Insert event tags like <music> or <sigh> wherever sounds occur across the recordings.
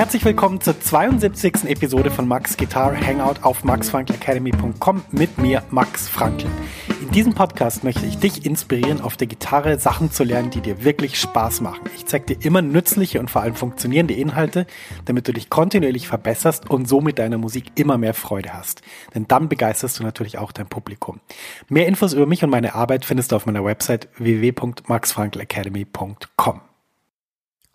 Herzlich willkommen zur 72. Episode von Max Guitar Hangout auf maxfrankelacademy.com mit mir, Max Frankl. In diesem Podcast möchte ich dich inspirieren, auf der Gitarre Sachen zu lernen, die dir wirklich Spaß machen. Ich zeige dir immer nützliche und vor allem funktionierende Inhalte, damit du dich kontinuierlich verbesserst und so mit deiner Musik immer mehr Freude hast. Denn dann begeisterst du natürlich auch dein Publikum. Mehr Infos über mich und meine Arbeit findest du auf meiner Website www.maxfrankelacademy.com.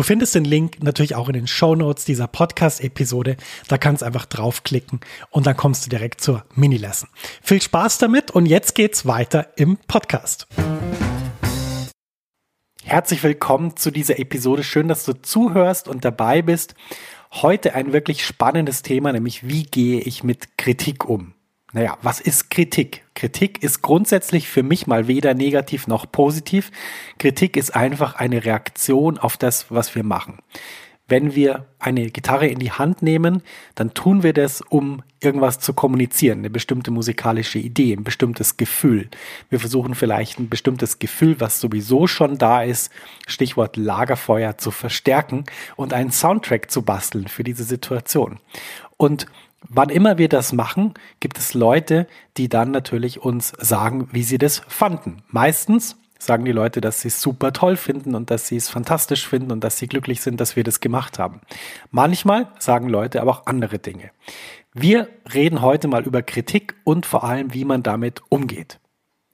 Du findest den Link natürlich auch in den Show Notes dieser Podcast-Episode. Da kannst du einfach draufklicken und dann kommst du direkt zur Mini-Lesson. Viel Spaß damit und jetzt geht's weiter im Podcast. Herzlich willkommen zu dieser Episode. Schön, dass du zuhörst und dabei bist. Heute ein wirklich spannendes Thema, nämlich wie gehe ich mit Kritik um? Naja, was ist Kritik? Kritik ist grundsätzlich für mich mal weder negativ noch positiv. Kritik ist einfach eine Reaktion auf das, was wir machen. Wenn wir eine Gitarre in die Hand nehmen, dann tun wir das, um irgendwas zu kommunizieren, eine bestimmte musikalische Idee, ein bestimmtes Gefühl. Wir versuchen vielleicht ein bestimmtes Gefühl, was sowieso schon da ist, Stichwort Lagerfeuer, zu verstärken und einen Soundtrack zu basteln für diese Situation. Und Wann immer wir das machen, gibt es Leute, die dann natürlich uns sagen, wie sie das fanden. Meistens sagen die Leute, dass sie es super toll finden und dass sie es fantastisch finden und dass sie glücklich sind, dass wir das gemacht haben. Manchmal sagen Leute aber auch andere Dinge. Wir reden heute mal über Kritik und vor allem, wie man damit umgeht.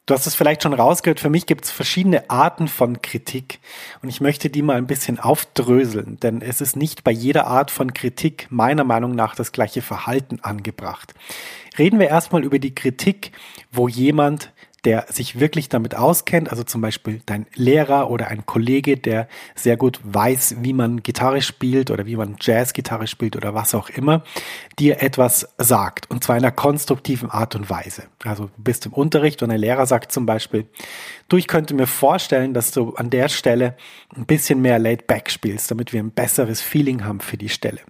Du hast es vielleicht schon rausgehört, für mich gibt es verschiedene Arten von Kritik und ich möchte die mal ein bisschen aufdröseln, denn es ist nicht bei jeder Art von Kritik meiner Meinung nach das gleiche Verhalten angebracht. Reden wir erstmal über die Kritik, wo jemand der sich wirklich damit auskennt, also zum Beispiel dein Lehrer oder ein Kollege, der sehr gut weiß, wie man Gitarre spielt oder wie man Jazzgitarre spielt oder was auch immer, dir etwas sagt und zwar in einer konstruktiven Art und Weise. Also du bist im Unterricht und ein Lehrer sagt zum Beispiel, du, ich könnte mir vorstellen, dass du an der Stelle ein bisschen mehr Laid Back spielst, damit wir ein besseres Feeling haben für die Stelle.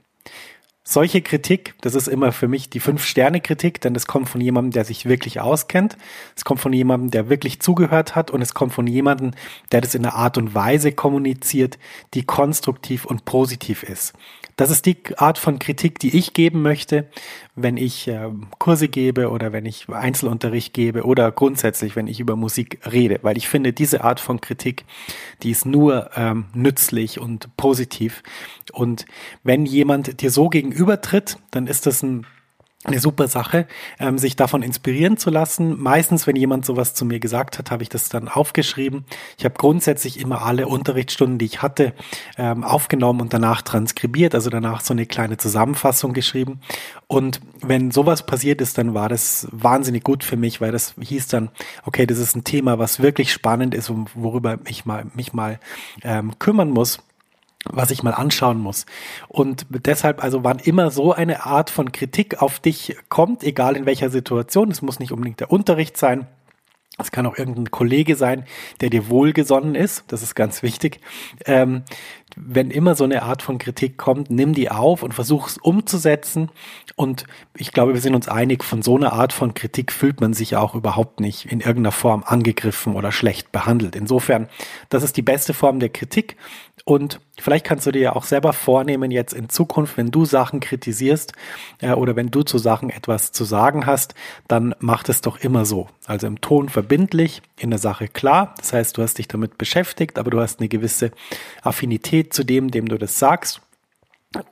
Solche Kritik, das ist immer für mich die Fünf-Sterne-Kritik, denn es kommt von jemandem, der sich wirklich auskennt. Es kommt von jemandem, der wirklich zugehört hat und es kommt von jemandem, der das in einer Art und Weise kommuniziert, die konstruktiv und positiv ist. Das ist die Art von Kritik, die ich geben möchte, wenn ich äh, Kurse gebe oder wenn ich Einzelunterricht gebe oder grundsätzlich, wenn ich über Musik rede, weil ich finde, diese Art von Kritik, die ist nur ähm, nützlich und positiv. Und wenn jemand dir so gegenübertritt, dann ist das ein eine super Sache, ähm, sich davon inspirieren zu lassen. Meistens, wenn jemand sowas zu mir gesagt hat, habe ich das dann aufgeschrieben. Ich habe grundsätzlich immer alle Unterrichtsstunden, die ich hatte, ähm, aufgenommen und danach transkribiert, also danach so eine kleine Zusammenfassung geschrieben. Und wenn sowas passiert ist, dann war das wahnsinnig gut für mich, weil das hieß dann, okay, das ist ein Thema, was wirklich spannend ist und worüber ich mal, mich mal ähm, kümmern muss was ich mal anschauen muss. Und deshalb, also wann immer so eine Art von Kritik auf dich kommt, egal in welcher Situation, es muss nicht unbedingt der Unterricht sein, es kann auch irgendein Kollege sein, der dir wohlgesonnen ist. Das ist ganz wichtig. Ähm, wenn immer so eine Art von Kritik kommt, nimm die auf und versuch es umzusetzen. Und ich glaube, wir sind uns einig, von so einer Art von Kritik fühlt man sich auch überhaupt nicht in irgendeiner Form angegriffen oder schlecht behandelt. Insofern, das ist die beste Form der Kritik. Und Vielleicht kannst du dir ja auch selber vornehmen, jetzt in Zukunft, wenn du Sachen kritisierst äh, oder wenn du zu Sachen etwas zu sagen hast, dann mach es doch immer so. Also im Ton verbindlich, in der Sache klar. Das heißt, du hast dich damit beschäftigt, aber du hast eine gewisse Affinität zu dem, dem du das sagst.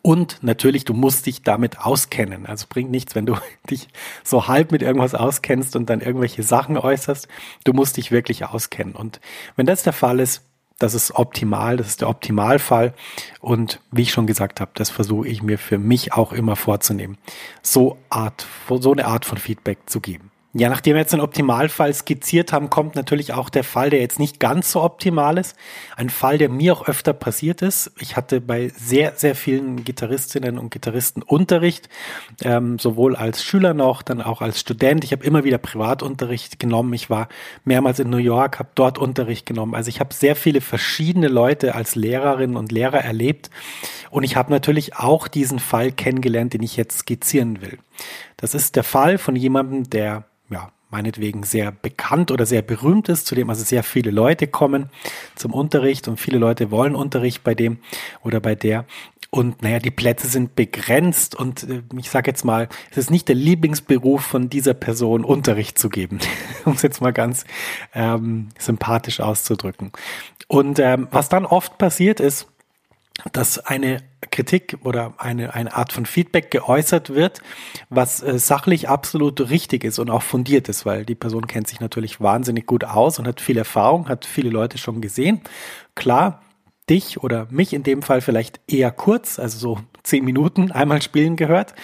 Und natürlich, du musst dich damit auskennen. Also bringt nichts, wenn du <laughs> dich so halb mit irgendwas auskennst und dann irgendwelche Sachen äußerst. Du musst dich wirklich auskennen. Und wenn das der Fall ist, das ist optimal, das ist der Optimalfall. Und wie ich schon gesagt habe, das versuche ich mir für mich auch immer vorzunehmen, so Art, so eine Art von Feedback zu geben. Ja, nachdem wir jetzt den Optimalfall skizziert haben, kommt natürlich auch der Fall, der jetzt nicht ganz so optimal ist. Ein Fall, der mir auch öfter passiert ist. Ich hatte bei sehr, sehr vielen Gitarristinnen und Gitarristen Unterricht, ähm, sowohl als Schüler noch, dann auch als Student. Ich habe immer wieder Privatunterricht genommen. Ich war mehrmals in New York, habe dort Unterricht genommen. Also ich habe sehr viele verschiedene Leute als Lehrerinnen und Lehrer erlebt. Und ich habe natürlich auch diesen Fall kennengelernt, den ich jetzt skizzieren will. Das ist der Fall von jemandem, der ja, meinetwegen sehr bekannt oder sehr berühmt ist, zu dem also sehr viele Leute kommen zum Unterricht und viele Leute wollen Unterricht bei dem oder bei der. Und naja, die Plätze sind begrenzt und äh, ich sage jetzt mal, es ist nicht der Lieblingsberuf von dieser Person, Unterricht zu geben, <laughs> um es jetzt mal ganz ähm, sympathisch auszudrücken. Und ähm, was dann oft passiert ist, dass eine Kritik oder eine, eine Art von Feedback geäußert wird, was äh, sachlich absolut richtig ist und auch fundiert ist, weil die Person kennt sich natürlich wahnsinnig gut aus und hat viel Erfahrung, hat viele Leute schon gesehen. Klar, dich oder mich in dem Fall vielleicht eher kurz, also so zehn Minuten einmal spielen gehört.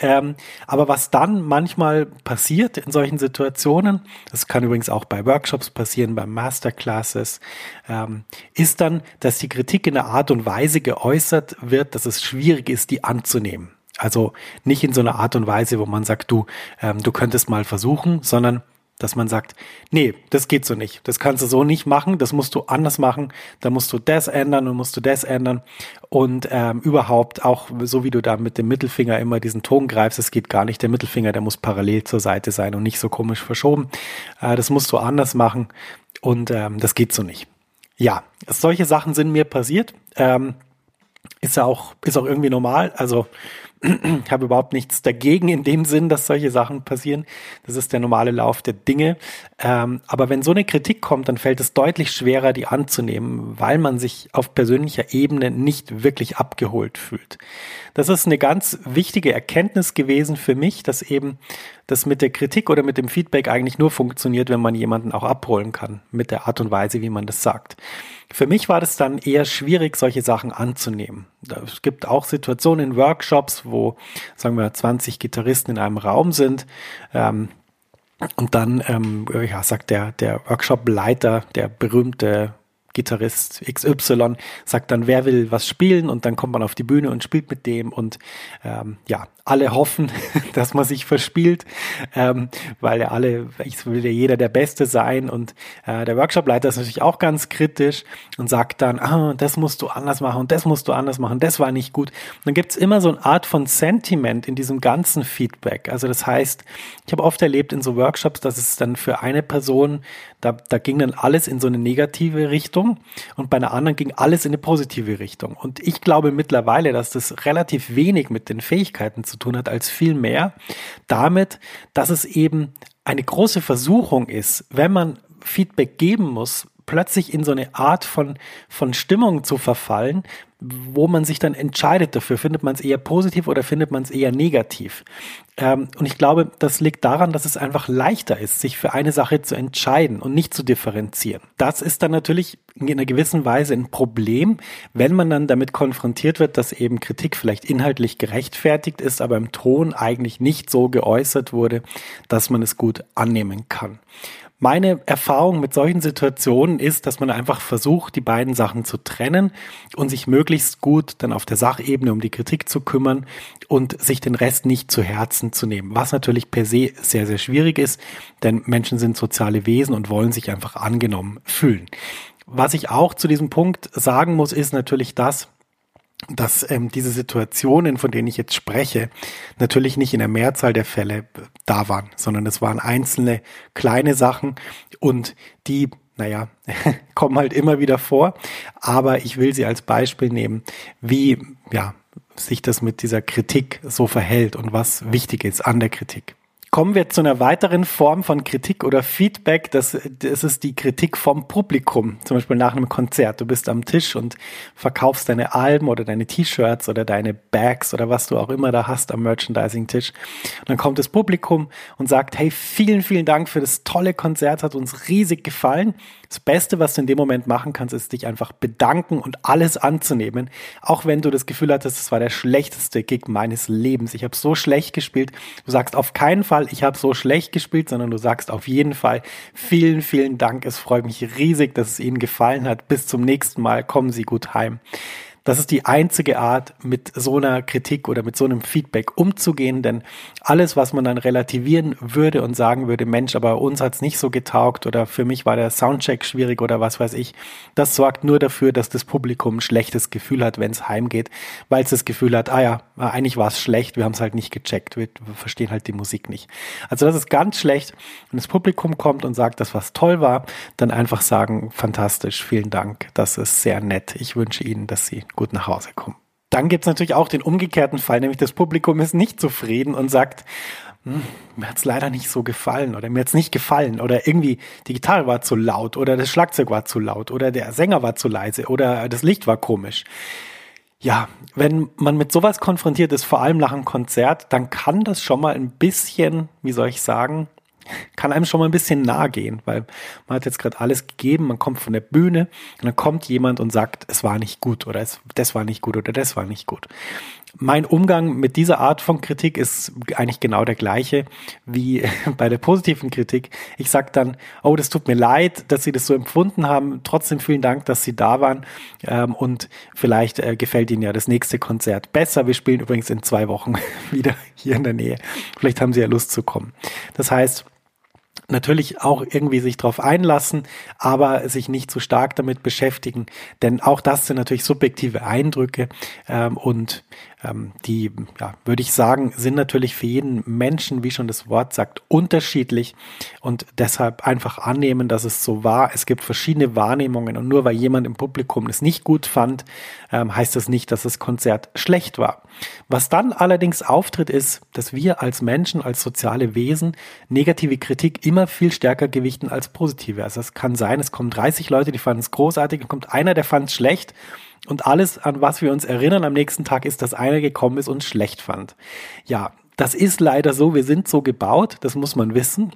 Ähm, aber was dann manchmal passiert in solchen Situationen, das kann übrigens auch bei Workshops passieren, bei Masterclasses, ähm, ist dann, dass die Kritik in einer Art und Weise geäußert wird, dass es schwierig ist, die anzunehmen. Also nicht in so einer Art und Weise, wo man sagt, du, ähm, du könntest mal versuchen, sondern dass man sagt, nee, das geht so nicht. Das kannst du so nicht machen, das musst du anders machen, da musst du das ändern und musst du das ändern. Und ähm, überhaupt auch, so wie du da mit dem Mittelfinger immer diesen Ton greifst, das geht gar nicht. Der Mittelfinger, der muss parallel zur Seite sein und nicht so komisch verschoben. Äh, das musst du anders machen und ähm, das geht so nicht. Ja, solche Sachen sind mir passiert. Ähm, ist ja auch, ist auch irgendwie normal. Also habe überhaupt nichts dagegen in dem Sinn, dass solche Sachen passieren. Das ist der normale Lauf der Dinge. Ähm, aber wenn so eine Kritik kommt, dann fällt es deutlich schwerer, die anzunehmen, weil man sich auf persönlicher Ebene nicht wirklich abgeholt fühlt. Das ist eine ganz wichtige Erkenntnis gewesen für mich, dass eben das mit der Kritik oder mit dem Feedback eigentlich nur funktioniert, wenn man jemanden auch abholen kann, mit der Art und Weise, wie man das sagt. Für mich war das dann eher schwierig, solche Sachen anzunehmen. Es gibt auch Situationen in Workshops, wo, sagen wir, 20 Gitarristen in einem Raum sind. Ähm, und dann ähm, ja, sagt der, der Workshop-Leiter, der berühmte Gitarrist XY sagt dann, wer will was spielen und dann kommt man auf die Bühne und spielt mit dem und ähm, ja, alle hoffen, <laughs> dass man sich verspielt, ähm, weil ja alle, ich will ja jeder der Beste sein und äh, der Workshopleiter ist natürlich auch ganz kritisch und sagt dann, ah, das musst du anders machen und das musst du anders machen, das war nicht gut. Und dann gibt's immer so eine Art von Sentiment in diesem ganzen Feedback. Also das heißt, ich habe oft erlebt in so Workshops, dass es dann für eine Person, da, da ging dann alles in so eine negative Richtung und bei einer anderen ging alles in eine positive Richtung. Und ich glaube mittlerweile, dass das relativ wenig mit den Fähigkeiten zu tun hat, als viel mehr damit, dass es eben eine große Versuchung ist, wenn man Feedback geben muss, plötzlich in so eine Art von, von Stimmung zu verfallen, wo man sich dann entscheidet dafür. Findet man es eher positiv oder findet man es eher negativ? Ähm, und ich glaube, das liegt daran, dass es einfach leichter ist, sich für eine Sache zu entscheiden und nicht zu differenzieren. Das ist dann natürlich in einer gewissen Weise ein Problem, wenn man dann damit konfrontiert wird, dass eben Kritik vielleicht inhaltlich gerechtfertigt ist, aber im Ton eigentlich nicht so geäußert wurde, dass man es gut annehmen kann. Meine Erfahrung mit solchen Situationen ist, dass man einfach versucht, die beiden Sachen zu trennen und sich möglichst gut dann auf der Sachebene um die Kritik zu kümmern und sich den Rest nicht zu Herzen zu nehmen. Was natürlich per se sehr, sehr schwierig ist, denn Menschen sind soziale Wesen und wollen sich einfach angenommen fühlen. Was ich auch zu diesem Punkt sagen muss, ist natürlich das, dass ähm, diese Situationen, von denen ich jetzt spreche, natürlich nicht in der Mehrzahl der Fälle da waren, sondern es waren einzelne kleine Sachen und die naja, <laughs> kommen halt immer wieder vor. Aber ich will sie als Beispiel nehmen, wie, ja, sich das mit dieser Kritik so verhält und was wichtig ist an der Kritik. Kommen wir zu einer weiteren Form von Kritik oder Feedback. Das, das ist die Kritik vom Publikum. Zum Beispiel nach einem Konzert. Du bist am Tisch und verkaufst deine Alben oder deine T-Shirts oder deine Bags oder was du auch immer da hast am Merchandising-Tisch. Und dann kommt das Publikum und sagt, hey, vielen, vielen Dank für das tolle Konzert, hat uns riesig gefallen. Das Beste, was du in dem Moment machen kannst, ist dich einfach bedanken und alles anzunehmen, auch wenn du das Gefühl hattest, es war der schlechteste Gig meines Lebens. Ich habe so schlecht gespielt. Du sagst auf keinen Fall, ich habe so schlecht gespielt, sondern du sagst auf jeden Fall vielen, vielen Dank. Es freut mich riesig, dass es Ihnen gefallen hat. Bis zum nächsten Mal. Kommen Sie gut heim. Das ist die einzige Art, mit so einer Kritik oder mit so einem Feedback umzugehen, denn alles, was man dann relativieren würde und sagen würde, Mensch, aber uns hat's nicht so getaugt oder für mich war der Soundcheck schwierig oder was weiß ich, das sorgt nur dafür, dass das Publikum ein schlechtes Gefühl hat, wenn es heimgeht, weil es das Gefühl hat, ah ja, eigentlich war es schlecht, wir haben es halt nicht gecheckt, wir verstehen halt die Musik nicht. Also das ist ganz schlecht. Wenn das Publikum kommt und sagt, dass was toll war, dann einfach sagen, fantastisch, vielen Dank, das ist sehr nett. Ich wünsche Ihnen, dass Sie gut nach Hause kommen. Dann gibt es natürlich auch den umgekehrten Fall, nämlich das Publikum ist nicht zufrieden und sagt, hm, mir hat's leider nicht so gefallen oder mir hat's nicht gefallen oder irgendwie die Gitarre war zu laut oder das Schlagzeug war zu laut oder der Sänger war zu leise oder das Licht war komisch. Ja, wenn man mit sowas konfrontiert ist, vor allem nach einem Konzert, dann kann das schon mal ein bisschen, wie soll ich sagen, kann einem schon mal ein bisschen nahe gehen, weil man hat jetzt gerade alles gegeben, man kommt von der Bühne und dann kommt jemand und sagt, es war nicht gut oder es, das war nicht gut oder das war nicht gut. Mein Umgang mit dieser Art von Kritik ist eigentlich genau der gleiche wie <laughs> bei der positiven Kritik. Ich sage dann, oh, das tut mir leid, dass Sie das so empfunden haben. Trotzdem vielen Dank, dass Sie da waren. Ähm, und vielleicht äh, gefällt Ihnen ja das nächste Konzert besser. Wir spielen übrigens in zwei Wochen <laughs> wieder hier in der Nähe. Vielleicht haben Sie ja Lust zu kommen. Das heißt, natürlich auch irgendwie sich darauf einlassen, aber sich nicht zu stark damit beschäftigen, denn auch das sind natürlich subjektive Eindrücke ähm, und ähm, die, ja, würde ich sagen, sind natürlich für jeden Menschen, wie schon das Wort sagt, unterschiedlich und deshalb einfach annehmen, dass es so war. Es gibt verschiedene Wahrnehmungen und nur weil jemand im Publikum es nicht gut fand, ähm, heißt das nicht, dass das Konzert schlecht war. Was dann allerdings auftritt, ist, dass wir als Menschen, als soziale Wesen negative Kritik immer viel stärker gewichten als positive. Also es kann sein, es kommen 30 Leute, die fanden es großartig, und kommt einer, der fand es schlecht und alles, an was wir uns erinnern am nächsten Tag, ist, dass einer gekommen ist und schlecht fand. Ja, das ist leider so. Wir sind so gebaut. Das muss man wissen.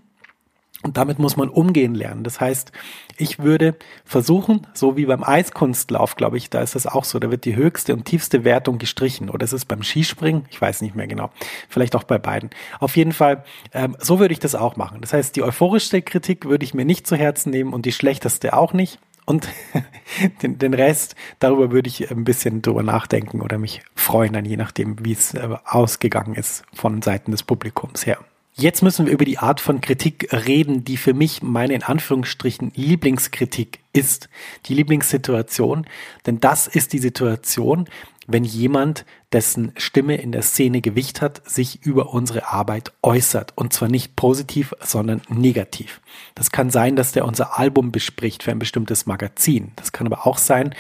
Und damit muss man umgehen lernen. Das heißt, ich würde versuchen, so wie beim Eiskunstlauf, glaube ich, da ist das auch so, da wird die höchste und tiefste Wertung gestrichen. Oder ist es beim Skispringen? Ich weiß nicht mehr genau. Vielleicht auch bei beiden. Auf jeden Fall, ähm, so würde ich das auch machen. Das heißt, die euphorischste Kritik würde ich mir nicht zu Herzen nehmen und die schlechteste auch nicht. Und <laughs> den, den Rest, darüber würde ich ein bisschen drüber nachdenken oder mich freuen, dann je nachdem, wie es äh, ausgegangen ist von Seiten des Publikums her. Jetzt müssen wir über die Art von Kritik reden, die für mich meine in Anführungsstrichen Lieblingskritik ist. Die Lieblingssituation. Denn das ist die Situation, wenn jemand, dessen Stimme in der Szene Gewicht hat, sich über unsere Arbeit äußert. Und zwar nicht positiv, sondern negativ. Das kann sein, dass der unser Album bespricht für ein bestimmtes Magazin. Das kann aber auch sein,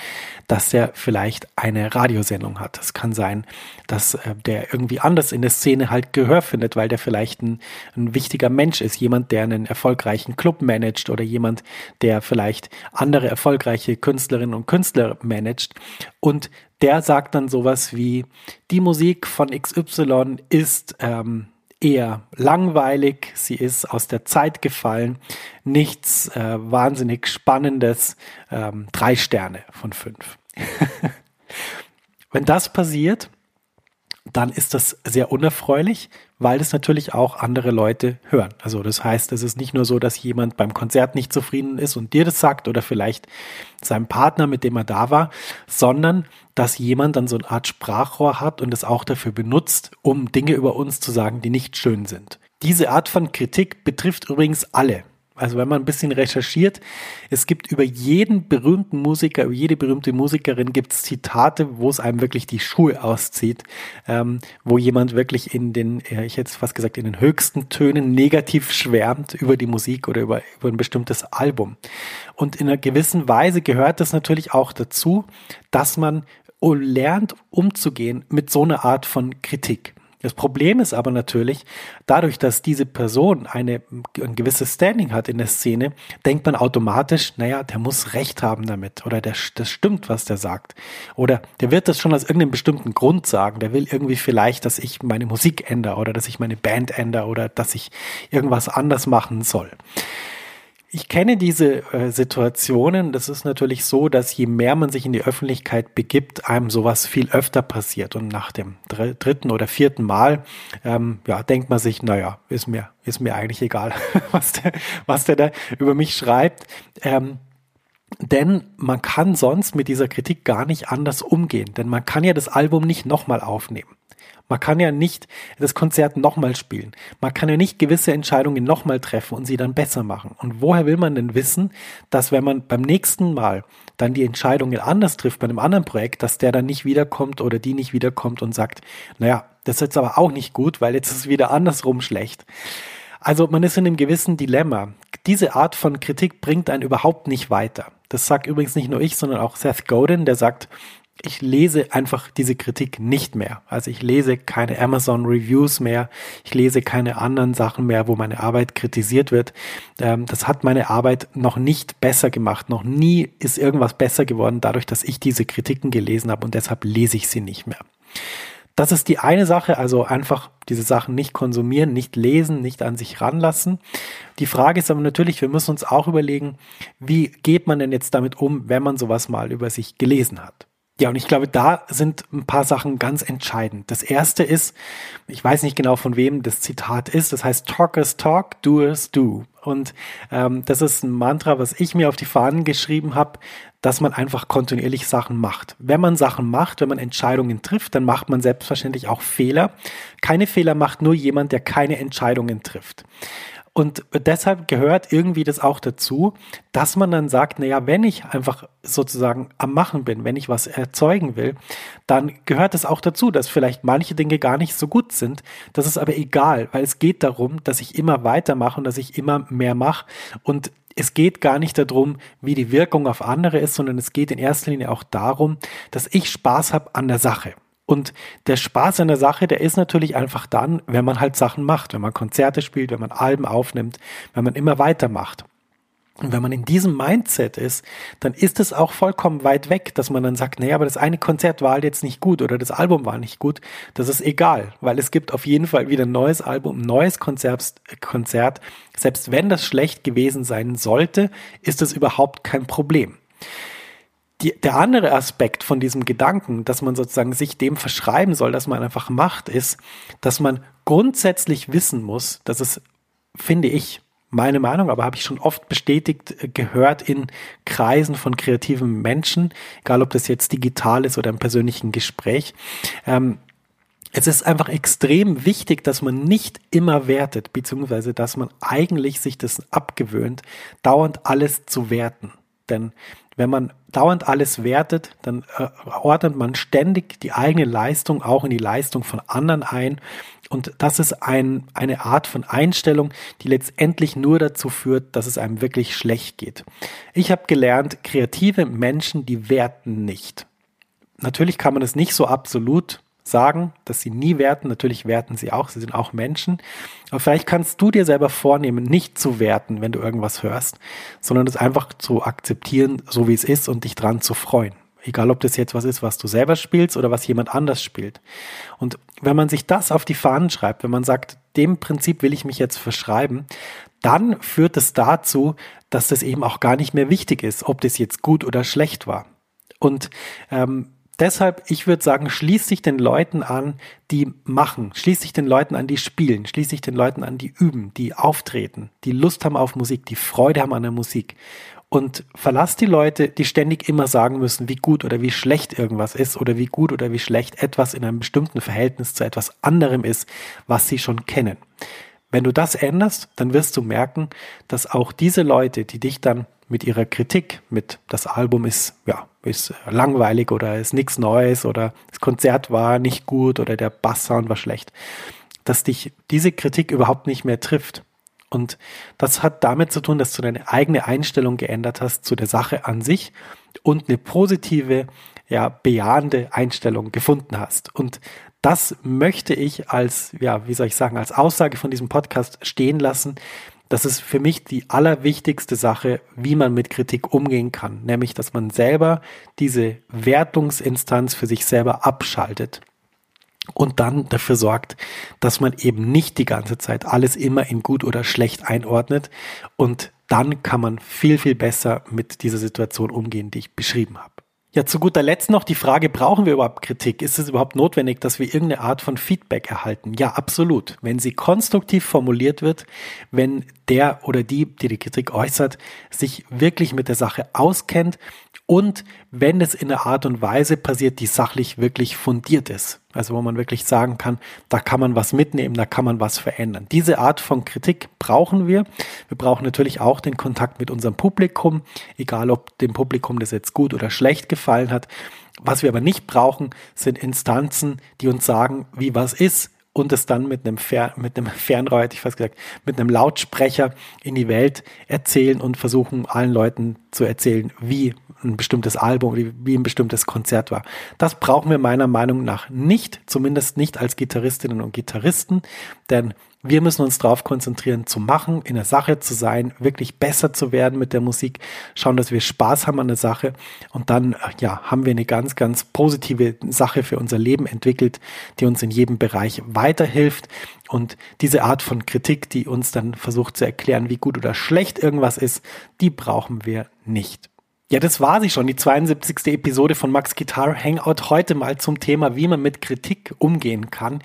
dass der vielleicht eine Radiosendung hat. Das kann sein, dass äh, der irgendwie anders in der Szene halt Gehör findet, weil der vielleicht ein, ein wichtiger Mensch ist. Jemand, der einen erfolgreichen Club managt oder jemand, der vielleicht andere erfolgreiche Künstlerinnen und Künstler managt. Und der sagt dann sowas wie, die Musik von XY ist ähm, eher langweilig, sie ist aus der Zeit gefallen, nichts äh, wahnsinnig Spannendes, ähm, drei Sterne von fünf. <laughs> Wenn das passiert, dann ist das sehr unerfreulich, weil das natürlich auch andere Leute hören. Also das heißt, es ist nicht nur so, dass jemand beim Konzert nicht zufrieden ist und dir das sagt oder vielleicht seinem Partner, mit dem er da war, sondern dass jemand dann so eine Art Sprachrohr hat und es auch dafür benutzt, um Dinge über uns zu sagen, die nicht schön sind. Diese Art von Kritik betrifft übrigens alle. Also wenn man ein bisschen recherchiert, es gibt über jeden berühmten Musiker, über jede berühmte Musikerin gibt es Zitate, wo es einem wirklich die Schuhe auszieht, ähm, wo jemand wirklich in den, ich hätte fast gesagt, in den höchsten Tönen negativ schwärmt über die Musik oder über, über ein bestimmtes Album. Und in einer gewissen Weise gehört das natürlich auch dazu, dass man lernt umzugehen mit so einer Art von Kritik. Das Problem ist aber natürlich, dadurch, dass diese Person eine, ein gewisses Standing hat in der Szene, denkt man automatisch, naja, der muss Recht haben damit oder der, das stimmt, was der sagt. Oder der wird das schon aus irgendeinem bestimmten Grund sagen. Der will irgendwie vielleicht, dass ich meine Musik ändere oder dass ich meine Band ändere oder dass ich irgendwas anders machen soll ich kenne diese äh, Situationen. Das ist natürlich so, dass je mehr man sich in die Öffentlichkeit begibt, einem sowas viel öfter passiert. Und nach dem dritten oder vierten Mal, ähm, ja, denkt man sich, naja, ist mir, ist mir eigentlich egal, <laughs> was der, was der da über mich schreibt. Ähm, denn man kann sonst mit dieser Kritik gar nicht anders umgehen. Denn man kann ja das Album nicht nochmal aufnehmen. Man kann ja nicht das Konzert nochmal spielen. Man kann ja nicht gewisse Entscheidungen nochmal treffen und sie dann besser machen. Und woher will man denn wissen, dass wenn man beim nächsten Mal dann die Entscheidungen anders trifft bei einem anderen Projekt, dass der dann nicht wiederkommt oder die nicht wiederkommt und sagt, naja, das ist jetzt aber auch nicht gut, weil jetzt ist es wieder andersrum schlecht. Also man ist in einem gewissen Dilemma. Diese Art von Kritik bringt einen überhaupt nicht weiter. Das sagt übrigens nicht nur ich, sondern auch Seth Godin, der sagt, ich lese einfach diese Kritik nicht mehr. Also ich lese keine Amazon Reviews mehr, ich lese keine anderen Sachen mehr, wo meine Arbeit kritisiert wird. Ähm, das hat meine Arbeit noch nicht besser gemacht. Noch nie ist irgendwas besser geworden dadurch, dass ich diese Kritiken gelesen habe und deshalb lese ich sie nicht mehr. Das ist die eine Sache, also einfach diese Sachen nicht konsumieren, nicht lesen, nicht an sich ranlassen. Die Frage ist aber natürlich, wir müssen uns auch überlegen, wie geht man denn jetzt damit um, wenn man sowas mal über sich gelesen hat? Ja, und ich glaube, da sind ein paar Sachen ganz entscheidend. Das erste ist, ich weiß nicht genau von wem das Zitat ist, das heißt Talkers talk, doers do. Und ähm, das ist ein Mantra, was ich mir auf die Fahnen geschrieben habe, dass man einfach kontinuierlich Sachen macht. Wenn man Sachen macht, wenn man Entscheidungen trifft, dann macht man selbstverständlich auch Fehler. Keine Fehler macht nur jemand, der keine Entscheidungen trifft. Und deshalb gehört irgendwie das auch dazu, dass man dann sagt, naja, wenn ich einfach sozusagen am Machen bin, wenn ich was erzeugen will, dann gehört es auch dazu, dass vielleicht manche Dinge gar nicht so gut sind. Das ist aber egal, weil es geht darum, dass ich immer weitermache und dass ich immer mehr mache. Und es geht gar nicht darum, wie die Wirkung auf andere ist, sondern es geht in erster Linie auch darum, dass ich Spaß habe an der Sache. Und der Spaß an der Sache, der ist natürlich einfach dann, wenn man halt Sachen macht, wenn man Konzerte spielt, wenn man Alben aufnimmt, wenn man immer weitermacht. Und wenn man in diesem Mindset ist, dann ist es auch vollkommen weit weg, dass man dann sagt, naja, aber das eine Konzert war halt jetzt nicht gut oder das Album war nicht gut. Das ist egal, weil es gibt auf jeden Fall wieder ein neues Album, ein neues Konzert, Konzert. Selbst wenn das schlecht gewesen sein sollte, ist es überhaupt kein Problem die, der andere Aspekt von diesem Gedanken, dass man sozusagen sich dem verschreiben soll, dass man einfach macht, ist, dass man grundsätzlich wissen muss, dass es, finde ich, meine Meinung, aber habe ich schon oft bestätigt äh, gehört in Kreisen von kreativen Menschen, egal ob das jetzt digital ist oder im persönlichen Gespräch. Ähm, es ist einfach extrem wichtig, dass man nicht immer wertet, beziehungsweise dass man eigentlich sich das abgewöhnt, dauernd alles zu werten. Denn wenn man dauernd alles wertet, dann äh, ordnet man ständig die eigene Leistung auch in die Leistung von anderen ein. Und das ist ein, eine Art von Einstellung, die letztendlich nur dazu führt, dass es einem wirklich schlecht geht. Ich habe gelernt, kreative Menschen, die werten nicht. Natürlich kann man es nicht so absolut sagen, dass sie nie werten. Natürlich werten sie auch, sie sind auch Menschen. Aber vielleicht kannst du dir selber vornehmen, nicht zu werten, wenn du irgendwas hörst, sondern es einfach zu akzeptieren, so wie es ist und dich dran zu freuen. Egal, ob das jetzt was ist, was du selber spielst oder was jemand anders spielt. Und wenn man sich das auf die Fahnen schreibt, wenn man sagt, dem Prinzip will ich mich jetzt verschreiben, dann führt es dazu, dass das eben auch gar nicht mehr wichtig ist, ob das jetzt gut oder schlecht war. Und ähm, deshalb, ich würde sagen, schließ dich den Leuten an, die machen, schließ dich den Leuten an, die spielen, schließ dich den Leuten an, die üben, die auftreten, die Lust haben auf Musik, die Freude haben an der Musik. Und verlass die Leute, die ständig immer sagen müssen, wie gut oder wie schlecht irgendwas ist oder wie gut oder wie schlecht etwas in einem bestimmten Verhältnis zu etwas anderem ist, was sie schon kennen. Wenn du das änderst, dann wirst du merken, dass auch diese Leute, die dich dann mit ihrer Kritik, mit das Album ist, ja, ist langweilig oder ist nichts Neues oder das Konzert war nicht gut oder der Basssound war schlecht, dass dich diese Kritik überhaupt nicht mehr trifft. Und das hat damit zu tun, dass du deine eigene Einstellung geändert hast zu der Sache an sich und eine positive, ja, bejahende Einstellung gefunden hast. Und das möchte ich als, ja, wie soll ich sagen, als Aussage von diesem Podcast stehen lassen. Das ist für mich die allerwichtigste Sache, wie man mit Kritik umgehen kann. Nämlich, dass man selber diese Wertungsinstanz für sich selber abschaltet und dann dafür sorgt, dass man eben nicht die ganze Zeit alles immer in gut oder schlecht einordnet und dann kann man viel, viel besser mit dieser Situation umgehen, die ich beschrieben habe. Ja, zu guter Letzt noch die Frage, brauchen wir überhaupt Kritik? Ist es überhaupt notwendig, dass wir irgendeine Art von Feedback erhalten? Ja, absolut. Wenn sie konstruktiv formuliert wird, wenn der oder die, die die Kritik äußert, sich wirklich mit der Sache auskennt und wenn es in einer Art und Weise passiert, die sachlich wirklich fundiert ist. Also wo man wirklich sagen kann, da kann man was mitnehmen, da kann man was verändern. Diese Art von Kritik brauchen wir. Wir brauchen natürlich auch den Kontakt mit unserem Publikum, egal ob dem Publikum das jetzt gut oder schlecht gefallen hat. Was wir aber nicht brauchen, sind Instanzen, die uns sagen, wie was ist, und es dann mit einem, Fer mit einem Fernrohr, hätte ich fast gesagt, mit einem Lautsprecher in die Welt erzählen und versuchen allen Leuten zu erzählen, wie ein bestimmtes Album oder wie ein bestimmtes Konzert war. Das brauchen wir meiner Meinung nach nicht, zumindest nicht als Gitarristinnen und Gitarristen, denn wir müssen uns darauf konzentrieren, zu machen, in der Sache zu sein, wirklich besser zu werden mit der Musik, schauen, dass wir Spaß haben an der Sache und dann ja, haben wir eine ganz, ganz positive Sache für unser Leben entwickelt, die uns in jedem Bereich weiterhilft. Und diese Art von Kritik, die uns dann versucht zu erklären, wie gut oder schlecht irgendwas ist, die brauchen wir nicht. Ja, das war sie schon, die 72. Episode von Max Guitar Hangout. Heute mal zum Thema, wie man mit Kritik umgehen kann.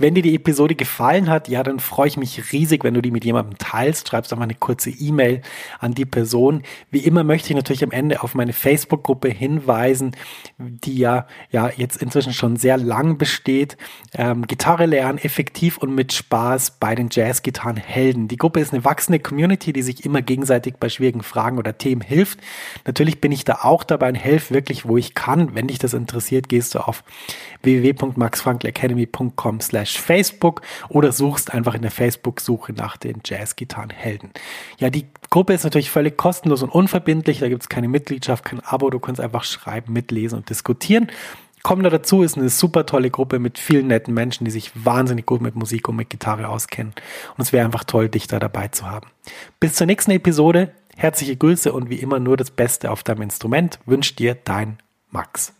Wenn dir die Episode gefallen hat, ja, dann freue ich mich riesig, wenn du die mit jemandem teilst. Schreibst einfach eine kurze E-Mail an die Person. Wie immer möchte ich natürlich am Ende auf meine Facebook-Gruppe hinweisen, die ja, ja jetzt inzwischen schon sehr lang besteht. Ähm, Gitarre lernen, effektiv und mit Spaß bei den Jazz-Gitarren-Helden. Die Gruppe ist eine wachsende Community, die sich immer gegenseitig bei schwierigen Fragen oder Themen hilft. Natürlich bin ich da auch dabei und helfe wirklich, wo ich kann. Wenn dich das interessiert, gehst du auf www.maxfrankelacademy.com slash Facebook oder suchst einfach in der Facebook-Suche nach den Jazz-Gitarren-Helden. Ja, die Gruppe ist natürlich völlig kostenlos und unverbindlich. Da gibt es keine Mitgliedschaft, kein Abo. Du kannst einfach schreiben, mitlesen und diskutieren. Komm da dazu, ist eine super tolle Gruppe mit vielen netten Menschen, die sich wahnsinnig gut mit Musik und mit Gitarre auskennen. Und es wäre einfach toll, dich da dabei zu haben. Bis zur nächsten Episode. Herzliche Grüße und wie immer nur das Beste auf deinem Instrument wünscht dir dein Max.